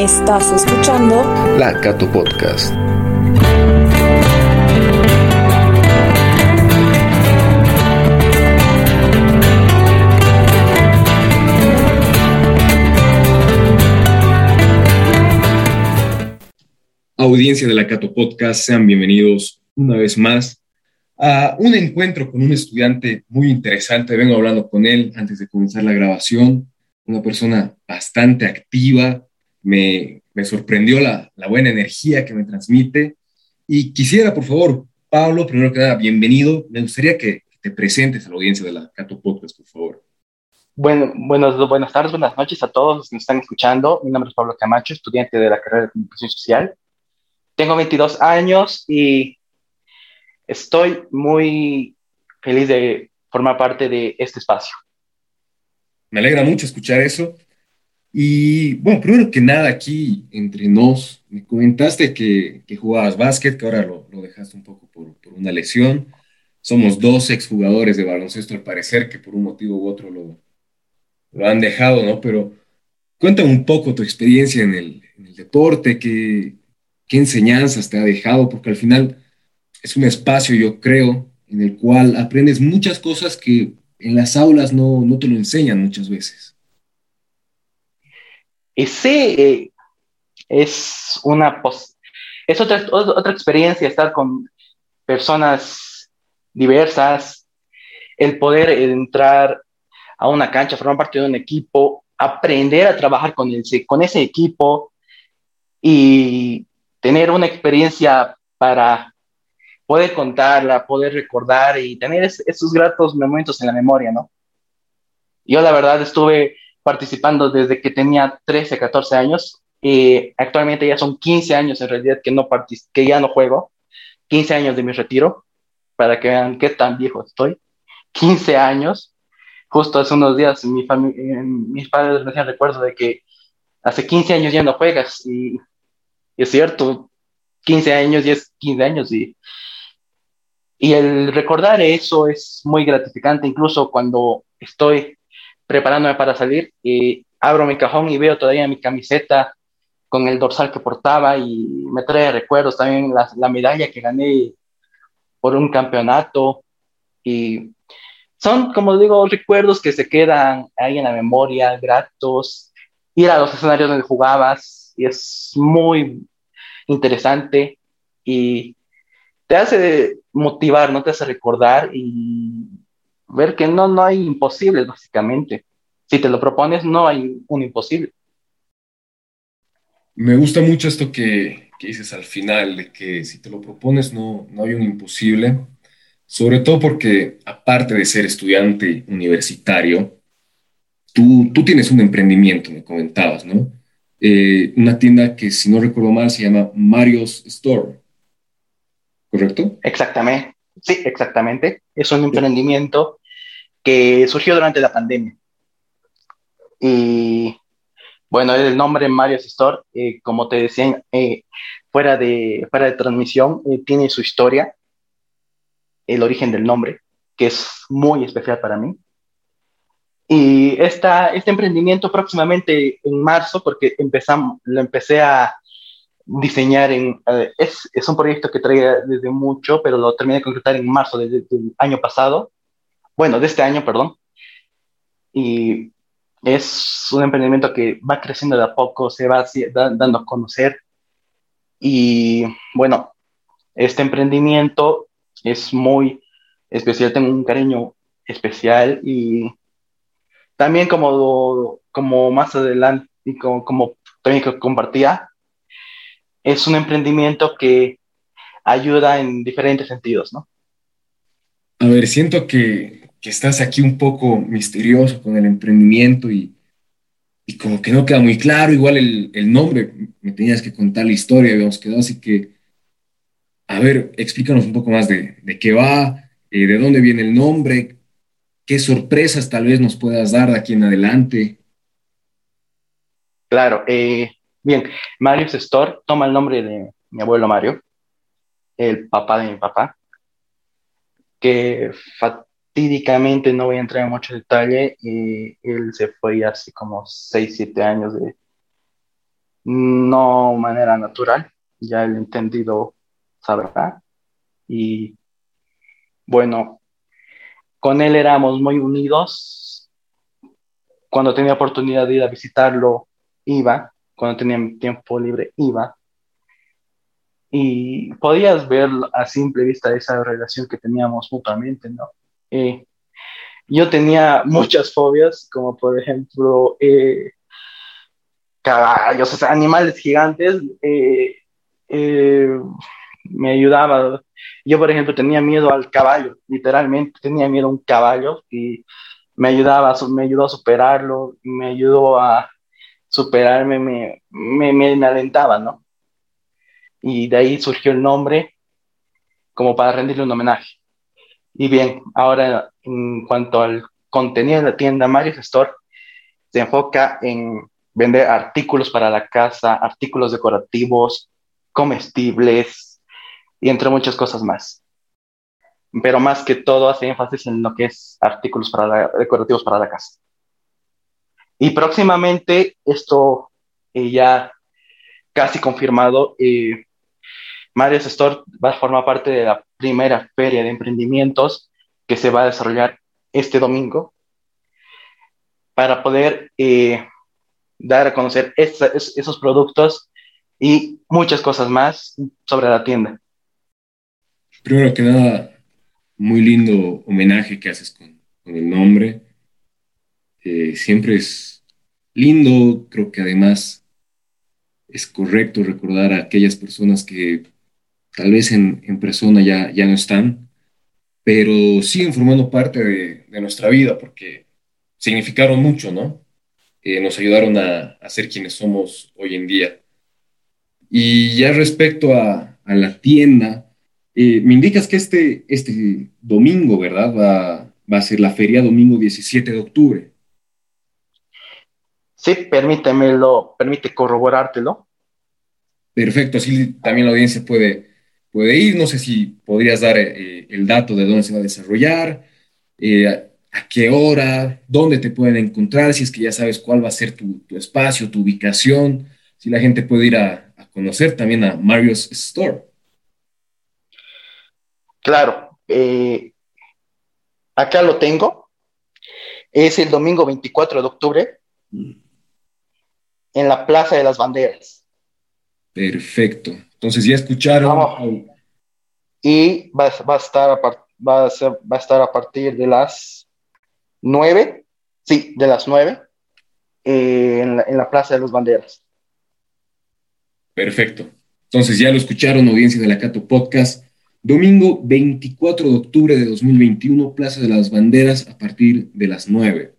Estás escuchando La Cato Podcast. Audiencia de la Cato Podcast, sean bienvenidos una vez más a un encuentro con un estudiante muy interesante. Vengo hablando con él antes de comenzar la grabación, una persona bastante activa, me, me sorprendió la, la, buena energía que me transmite. Y quisiera, por favor, Pablo, primero que nada, bienvenido. Me gustaría que te presentes a la audiencia de la Cato Podcast, por favor. Bueno, buenos, buenas tardes, buenas noches a todos los que nos están escuchando. Mi nombre es Pablo Camacho, estudiante de la carrera de Comunicación Social. Tengo 22 años y estoy muy feliz de formar parte de este espacio. Me alegra mucho escuchar eso. Y bueno, primero que nada, aquí entre nos, me comentaste que, que jugabas básquet, que ahora lo, lo dejaste un poco por, por, una lesión. Somos dos exjugadores de baloncesto, al parecer, que por un motivo u otro lo, lo han dejado, ¿no? Pero cuéntame un poco tu experiencia en el, deporte, qué, qué enseñanzas te ha dejado, porque al final es un espacio, yo creo, en el cual aprendes muchas cosas que en las aulas no, no te lo enseñan muchas veces. Eh, es una es otra, otra experiencia estar con personas diversas, el poder entrar a una cancha, formar parte de un equipo, aprender a trabajar con, el, con ese equipo y tener una experiencia para poder contarla, poder recordar y tener es, esos gratos momentos en la memoria, ¿no? Yo la verdad estuve participando desde que tenía 13, 14 años. Y actualmente ya son 15 años en realidad que, no que ya no juego, 15 años de mi retiro, para que vean qué tan viejo estoy, 15 años, justo hace unos días mi mis padres me hacían recuerdo de que hace 15 años ya no juegas y, y es cierto, 15 años y es 15 años y y el recordar eso es muy gratificante, incluso cuando estoy preparándome para salir y abro mi cajón y veo todavía mi camiseta con el dorsal que portaba y me trae recuerdos también la, la medalla que gané por un campeonato. Y son, como digo, recuerdos que se quedan ahí en la memoria, gratos, ir a los escenarios donde jugabas y es muy interesante y te hace motivar, no te hace recordar y ver que no, no hay imposibles, básicamente. Si te lo propones, no hay un imposible. Me gusta mucho esto que, que dices al final, de que si te lo propones, no, no hay un imposible. Sobre todo porque, aparte de ser estudiante universitario, tú, tú tienes un emprendimiento, me comentabas, ¿no? Eh, una tienda que, si no recuerdo mal, se llama Mario's Store. ¿correcto? Exactamente, sí, exactamente. Es un emprendimiento que surgió durante la pandemia. Y bueno, el nombre Mario's Store, eh, como te decía, eh, fuera, de, fuera de transmisión, eh, tiene su historia, el origen del nombre, que es muy especial para mí. Y esta, este emprendimiento próximamente en marzo, porque empezamos, lo empecé a, diseñar. Eh, es, es, un proyecto que traía desde mucho, pero lo terminé de concretar en marzo del, del año pasado. Bueno, de este año, perdón. Y es un emprendimiento que va creciendo de a poco, se va dando a conocer. Y bueno, este emprendimiento es muy especial, tengo un cariño especial y también como, como más adelante, y como, como también que compartía, es un emprendimiento que ayuda en diferentes sentidos, ¿no? A ver, siento que, que estás aquí un poco misterioso con el emprendimiento y, y como que no queda muy claro, igual el, nombre, me tenías que contar la historia, habíamos quedado, así que, a ver, explícanos un poco más de, de qué va, eh, de dónde viene el nombre, qué sorpresas tal vez nos puedas dar de aquí en adelante. Claro, eh, Bien, Mario's Store toma el nombre de mi abuelo Mario, el papá de mi papá, que fatídicamente no voy a entrar en mucho detalle, y él se fue hace como 6, 7 años de, no manera natural, ya el entendido sabrá. Y bueno, con él éramos muy unidos. Cuando tenía oportunidad de ir a visitarlo, iba. Cuando tenía tiempo libre, iba. Y podías ver a simple vista esa relación que teníamos mutuamente, ¿no? Eh, yo tenía muchas fobias, como por ejemplo eh, caballos, o sea, animales gigantes. Eh, me ayudaba. Yo, por ejemplo, tenía miedo al caballo, literalmente tenía miedo a un caballo y me ayudaba, me ayudó a superarlo, me ayudó a superarme, me, me, me alentaba, ¿no? Y de ahí surgió el nombre como para rendirle un homenaje. Y bien, ahora en cuanto al contenido de la tienda, Mario Store se enfoca en vender artículos para la casa, artículos decorativos, comestibles, y entre muchas cosas más. Pero más que todo hace énfasis en lo que es artículos para decorativos para la casa. Y próximamente, esto eh, ya casi confirmado, eh, Marius Store va a formar parte de la primera feria de emprendimientos que se va a desarrollar este domingo para poder eh, dar a conocer esos productos y muchas cosas más sobre la tienda. Primero que nada, muy lindo homenaje que haces con, el nombre. Eh, siempre es lindo, creo que además es correcto recordar a aquellas personas que tal vez en, persona ya, ya no están, pero siguen formando parte de, nuestra vida porque significaron mucho, ¿no? Eh, nos ayudaron a, a, ser quienes somos hoy en día. Y ya respecto a, a la tienda, eh, me indicas que este, este domingo, ¿verdad? Va, va a ser la feria domingo 17 de octubre. Sí, permítemelo, permite corroborártelo. Perfecto, así también la audiencia puede, puede ir. No sé si podrías dar eh, el dato de dónde se va a desarrollar, eh, a, qué hora, dónde te pueden encontrar, si es que ya sabes cuál va a ser tu, espacio, tu ubicación, si la gente puede ir a, a conocer también a Mario's Store. Claro, eh, acá lo tengo. Es el domingo 24 de octubre en la Plaza de las Banderas. Perfecto. Entonces ya escucharon. Y va, a estar a va, a estar a partir de las 9, sí, de las 9, eh, en, la, en la Plaza de las Banderas. Perfecto. Entonces ya lo escucharon, audiencia de la Cato Podcast. Domingo 24 de octubre de 2021, Plaza de las Banderas a partir de las 9.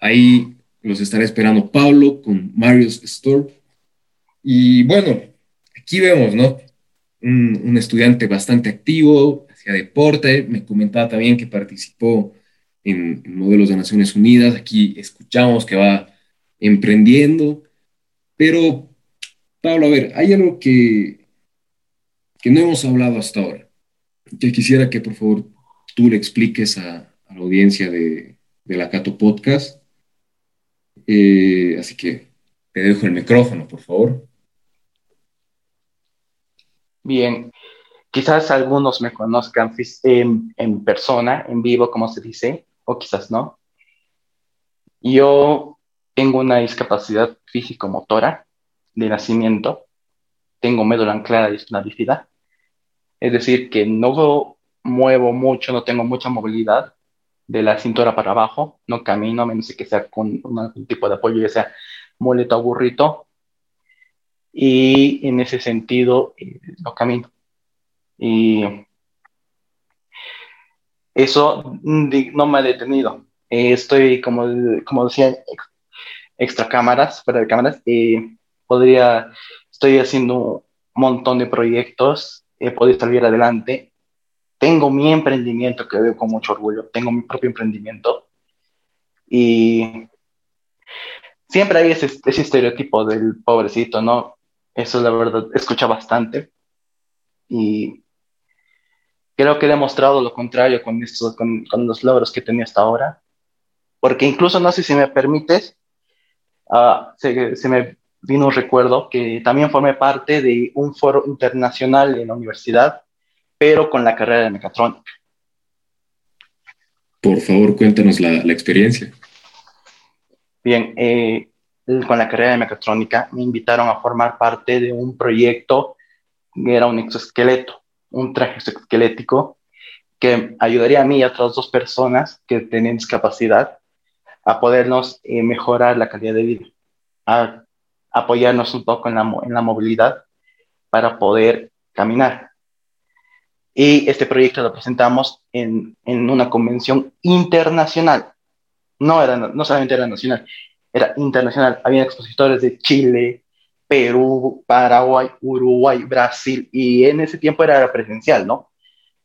Ahí los estará esperando Pablo con Mario's Store. Y bueno, aquí vemos, ¿no? Un, estudiante bastante activo, hacia deporte. Me comentaba también que participó en, modelos de Naciones Unidas. Aquí escuchamos que va emprendiendo. Pero, Pablo, a ver, hay algo que, que no hemos hablado hasta ahora que quisiera que por favor tú le expliques a, la audiencia de, la Cato Podcast. Eh, así que te dejo el micrófono, por favor. Bien, quizás algunos me conozcan en, persona, en vivo, como se dice, o quizás no. Yo tengo una discapacidad físico-motora de nacimiento, tengo médula anclada bífida, es decir, que no muevo mucho, no tengo mucha movilidad de la cintura para abajo, no camino, a menos que sea con un tipo de apoyo, ya sea muleto o burrito. Y en ese sentido, eh, no camino. Y eso no me ha detenido. Eh, estoy, como, como decía, extra cámaras, fuera de cámaras. Eh, podría, estoy haciendo un montón de proyectos he podido salir adelante. Tengo mi emprendimiento que veo con mucho orgullo, tengo mi propio emprendimiento. Y siempre hay ese, estereotipo del pobrecito, ¿no? Eso la verdad, escucha bastante. Y creo que he demostrado lo contrario con, esto, con, los logros que tenía hasta ahora. Porque incluso, no sé si me permites, uh, se, se, me vino un recuerdo que también formé parte de un foro internacional en la universidad, pero con la carrera de mecatrónica. Por favor, cuéntanos la, la experiencia. Bien, eh, con la carrera de mecatrónica me invitaron a formar parte de un proyecto que era un exoesqueleto, un traje exoesquelético que ayudaría a mí y a otras dos personas que tienen discapacidad a podernos eh, mejorar la calidad de vida, a apoyarnos un poco en la, en la movilidad para poder caminar. Y este proyecto lo presentamos en, en una convención internacional. No, era, no solamente era nacional, era internacional. Había expositores de Chile, Perú, Paraguay, Uruguay, Brasil, y en ese tiempo era presencial, ¿no?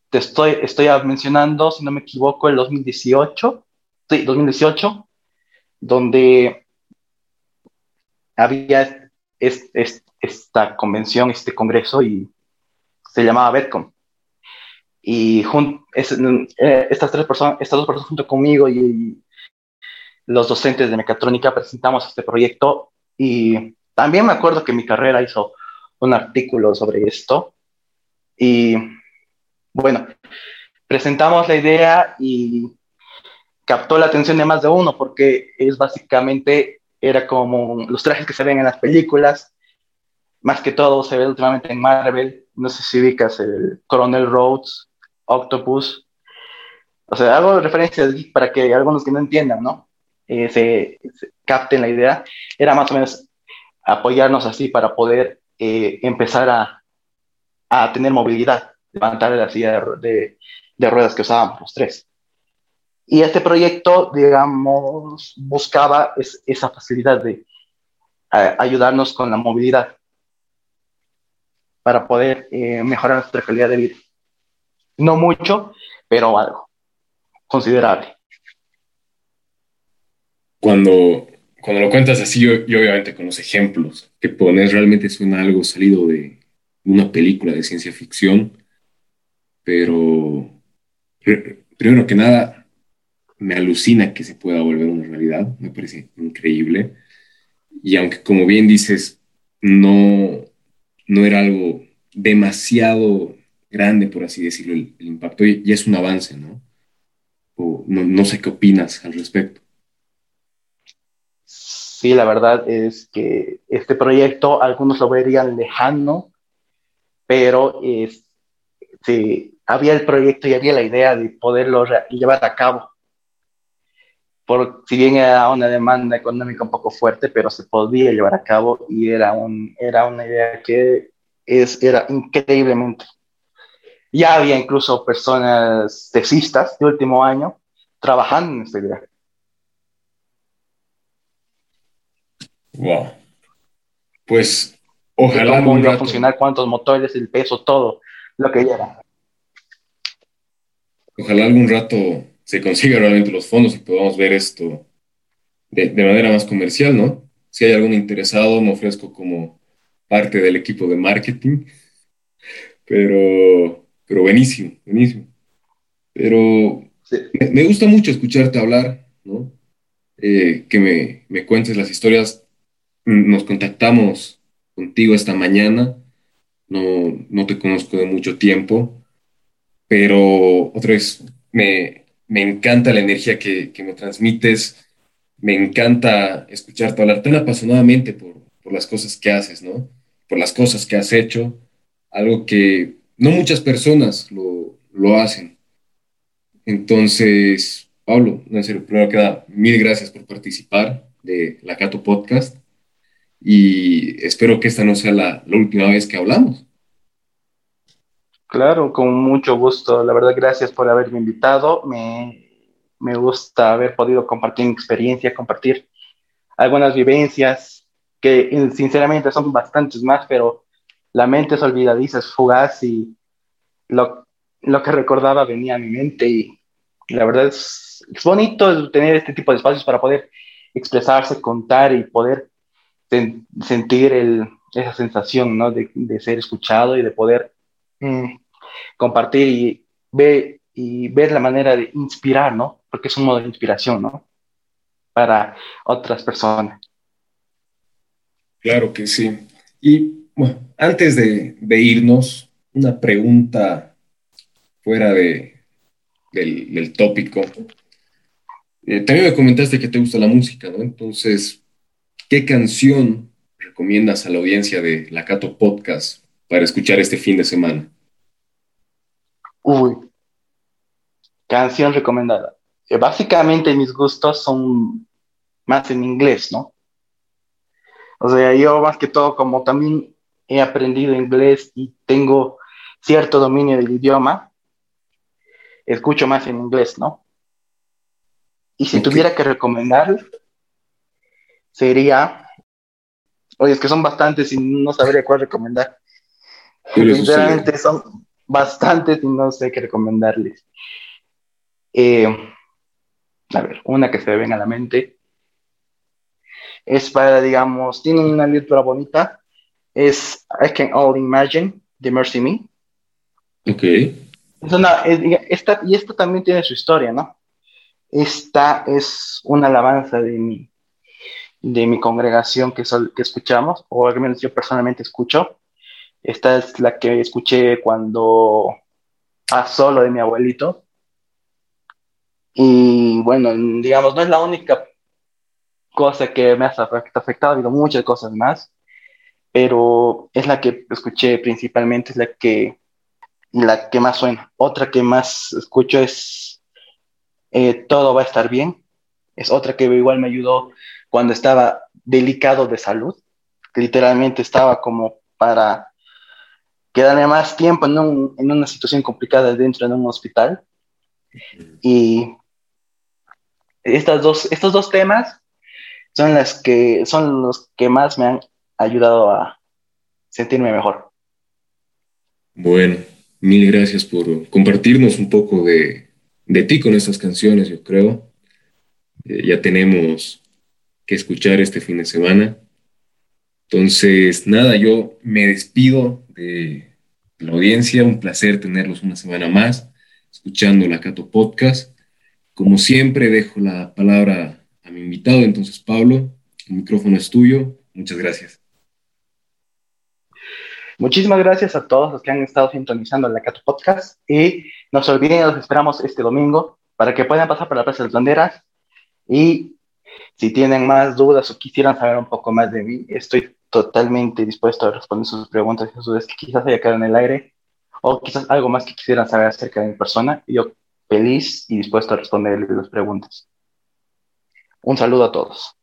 Te estoy, estoy mencionando, si no me equivoco, el 2018, sí, 2018, donde había esta convención, este congreso, y se llamaba Betcom. Y eh, estas, tres personas, estas dos personas junto conmigo y, los docentes de mecatrónica presentamos este proyecto y también me acuerdo que mi carrera hizo un artículo sobre esto. Y bueno, presentamos la idea y captó la atención de más de uno porque es básicamente, era como los trajes que se ven en las películas, más que todo se ve últimamente en Marvel, no sé si ubicas el Coronel Rhodes, Octopus, o sea, hago referencias para que algunos que no entiendan, ¿no? Eh, se, capten la idea, era más o menos apoyarnos así para poder eh, empezar a, a, tener movilidad, levantar la silla de, de, ruedas que usábamos los tres. Y este proyecto, digamos, buscaba esa facilidad de ayudarnos con la movilidad para poder eh, mejorar nuestra calidad de vida. No mucho, pero algo considerable. Cuando, cuando lo cuentas así, yo, obviamente con los ejemplos que pones, realmente suena algo salido de una película de ciencia ficción, pero primero que nada, me alucina que se pueda volver una realidad, me parece increíble. Y aunque como bien dices, no, no era algo demasiado grande, por así decirlo, el, impacto, ya es un avance, ¿no? O no, no sé qué opinas al respecto. Sí, la verdad es que este proyecto algunos lo verían lejano, pero es, sí, había el proyecto y había la idea de poderlo llevar a cabo. Por, si bien era una demanda económica un poco fuerte, pero se podía llevar a cabo y era, un, era una idea que es, era increíblemente. Ya había incluso personas tesistas de último año trabajando en esta idea. Wow. Pues ojalá. ¿Cómo iba a funcionar? ¿Cuántos motores? El peso, todo lo que lleva. Ojalá algún rato se consiga realmente los fondos y podamos ver esto de, manera más comercial, ¿no? Si hay algún interesado, me ofrezco como parte del equipo de marketing. Pero, pero buenísimo, buenísimo. Pero me, me, gusta mucho escucharte hablar, ¿no? Eh, que me, me cuentes las historias nos contactamos contigo esta mañana. No, no te conozco de mucho tiempo, pero otra vez me, me encanta la energía que, que, me transmites. Me encanta escucharte hablar tan apasionadamente por, por las cosas que haces, ¿no? Por las cosas que has hecho. Algo que no muchas personas lo, lo hacen. Entonces, Pablo, en serio, primero que nada, mil gracias por participar de la Cato Podcast y espero que esta no sea la, última vez que hablamos. Claro, con mucho gusto. La verdad, gracias por haberme invitado. Me, me gusta haber podido compartir mi experiencia, compartir algunas vivencias que sinceramente son bastantes más, pero la mente es olvidadiza, es fugaz y lo, lo que recordaba venía a mi mente y la verdad es, es bonito tener este tipo de espacios para poder expresarse, contar y poder sentir esa sensación ¿no? de, ser escuchado y de poder mm, compartir y ver, la manera de inspirar, ¿no? Porque es un modo de inspiración, ¿no? Para otras personas. Claro que sí. Y bueno, antes de, irnos, una pregunta fuera de, del, tópico. Eh, también me comentaste que te gusta la música, ¿no? Entonces, ¿qué canción recomiendas a la audiencia de La Cato Podcast para escuchar este fin de semana? Uy, canción recomendada. Eh, básicamente mis gustos son más en inglés, ¿no? O sea, yo más que todo, como también he aprendido inglés y tengo cierto dominio del idioma, escucho más en inglés, ¿no? Y si tuviera que recomendar, sería, oye, es que son bastantes y no sabría cuál recomendar. Sinceramente son bastantes y no sé qué recomendarles. Eh, a ver, una que se me venga a la mente es para, digamos, tiene una letra bonita, es I Can All Imagine de Mercy Me. Ok. Es una, esta, y esta también tiene su historia, ¿no? Esta es una alabanza de mi, de mi congregación que, que escuchamos, o al menos yo personalmente escucho. Esta es la que escuché cuando pasó lo de mi abuelito. Y bueno, digamos, no es la única cosa que me ha afectado, ha habido muchas cosas más, pero es la que escuché principalmente, es la que, la que más suena. Otra que más escucho es eh, Todo va a estar bien, es otra que igual me ayudó cuando estaba delicado de salud, literalmente estaba como para quedarme más tiempo en, en una situación complicada dentro de un hospital. Y estas dos, estos dos temas son las que son los que más me han ayudado a sentirme mejor. Bueno, mil gracias por compartirnos un poco de, ti con estas canciones, yo creo. Eh, ya tenemos que escuchar este fin de semana. Entonces, nada, yo me despido de la audiencia. Un placer tenerlos una semana más escuchando la Cato Podcast. Como siempre, dejo la palabra a mi invitado. Entonces, Pablo, el micrófono es tuyo. Muchas gracias. Muchísimas gracias a todos los que han estado sintonizando la Cato Podcast y no se olviden, los esperamos este domingo para que puedan pasar por la Plaza de las Banderas y si tienen más dudas o quisieran saber un poco más de mí, estoy totalmente dispuesto a responder sus preguntas y sus dudas que quizás haya quedado en el aire o quizás algo más que quisieran saber acerca de mi persona. Yo feliz y dispuesto a responderles las preguntas. Un saludo a todos.